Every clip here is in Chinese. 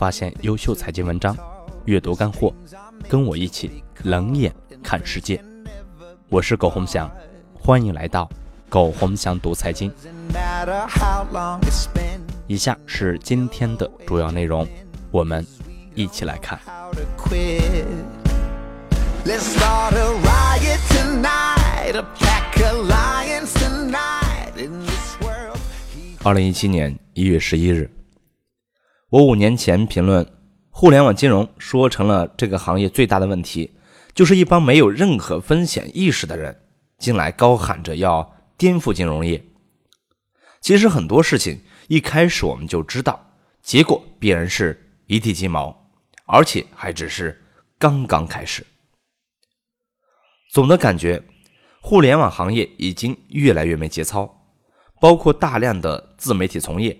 发现优秀财经文章，阅读干货，跟我一起冷眼看世界。我是苟洪翔，欢迎来到苟洪翔读财经。以下是今天的主要内容，我们一起来看。二零一七年一月十一日，我五年前评论互联网金融，说成了这个行业最大的问题，就是一帮没有任何风险意识的人进来高喊着要颠覆金融业。其实很多事情一开始我们就知道，结果必然是一地鸡毛，而且还只是刚刚开始。总的感觉，互联网行业已经越来越没节操。包括大量的自媒体从业，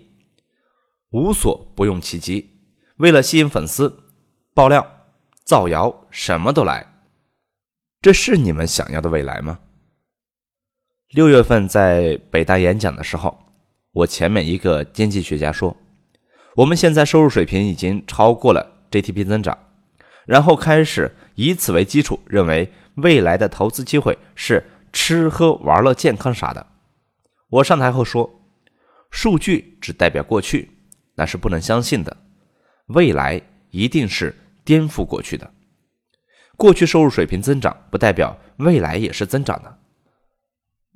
无所不用其极，为了吸引粉丝、爆料、造谣，什么都来。这是你们想要的未来吗？六月份在北大演讲的时候，我前面一个经济学家说，我们现在收入水平已经超过了 GDP 增长，然后开始以此为基础，认为未来的投资机会是吃喝玩乐、健康啥的。我上台后说：“数据只代表过去，那是不能相信的。未来一定是颠覆过去的。过去收入水平增长，不代表未来也是增长的。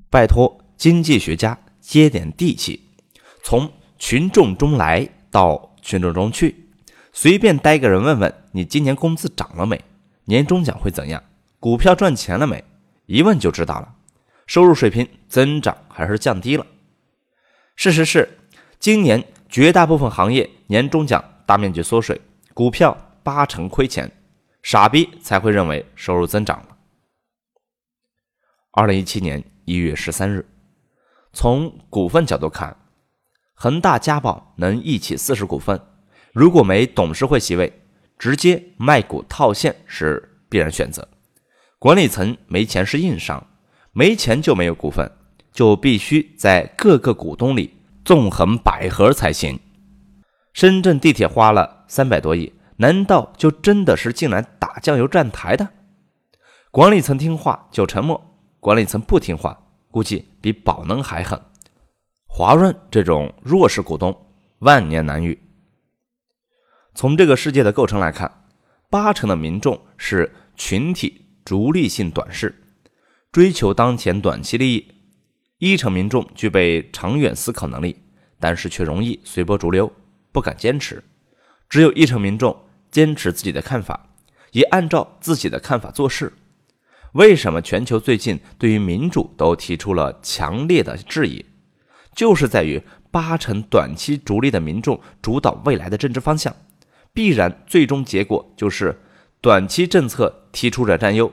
拜托，经济学家接点地气，从群众中来到群众中去，随便逮个人问问你今年工资涨了没？年终奖会怎样？股票赚钱了没？一问就知道了。”收入水平增长还是降低了？事实是，今年绝大部分行业年终奖大面积缩水，股票八成亏钱，傻逼才会认为收入增长了。二零一七年一月十三日，从股份角度看，恒大家宝能一起四十股份，如果没董事会席位，直接卖股套现是必然选择。管理层没钱是硬伤。没钱就没有股份，就必须在各个股东里纵横捭阖才行。深圳地铁花了三百多亿，难道就真的是进来打酱油站台的？管理层听话就沉默，管理层不听话，估计比宝能还狠。华润这种弱势股东，万年难遇。从这个世界的构成来看，八成的民众是群体逐利性短视。追求当前短期利益，一成民众具备长远思考能力，但是却容易随波逐流，不敢坚持；只有一成民众坚持自己的看法，也按照自己的看法做事。为什么全球最近对于民主都提出了强烈的质疑？就是在于八成短期逐利的民众主导未来的政治方向，必然最终结果就是短期政策提出者占优。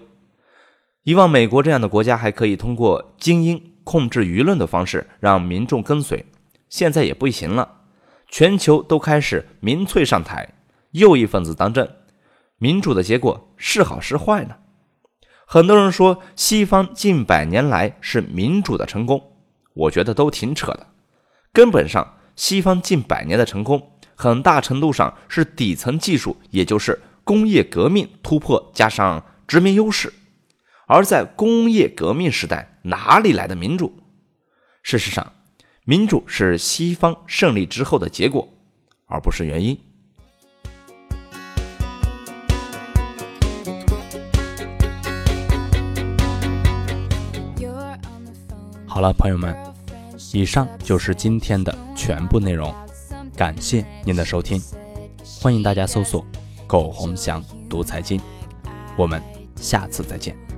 以往美国这样的国家还可以通过精英控制舆论的方式让民众跟随，现在也不行了。全球都开始民粹上台，右翼分子当政，民主的结果是好是坏呢？很多人说西方近百年来是民主的成功，我觉得都挺扯的。根本上，西方近百年的成功，很大程度上是底层技术，也就是工业革命突破加上殖民优势。而在工业革命时代，哪里来的民主？事实上，民主是西方胜利之后的结果，而不是原因。好了，朋友们，以上就是今天的全部内容，感谢您的收听，欢迎大家搜索“苟洪祥读财经”，我们下次再见。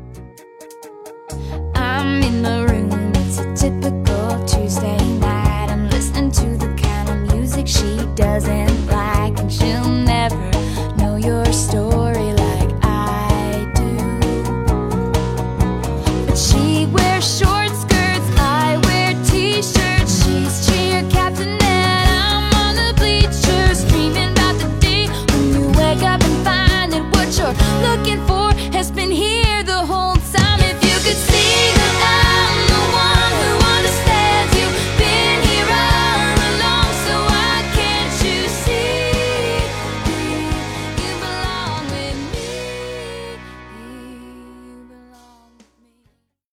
sure.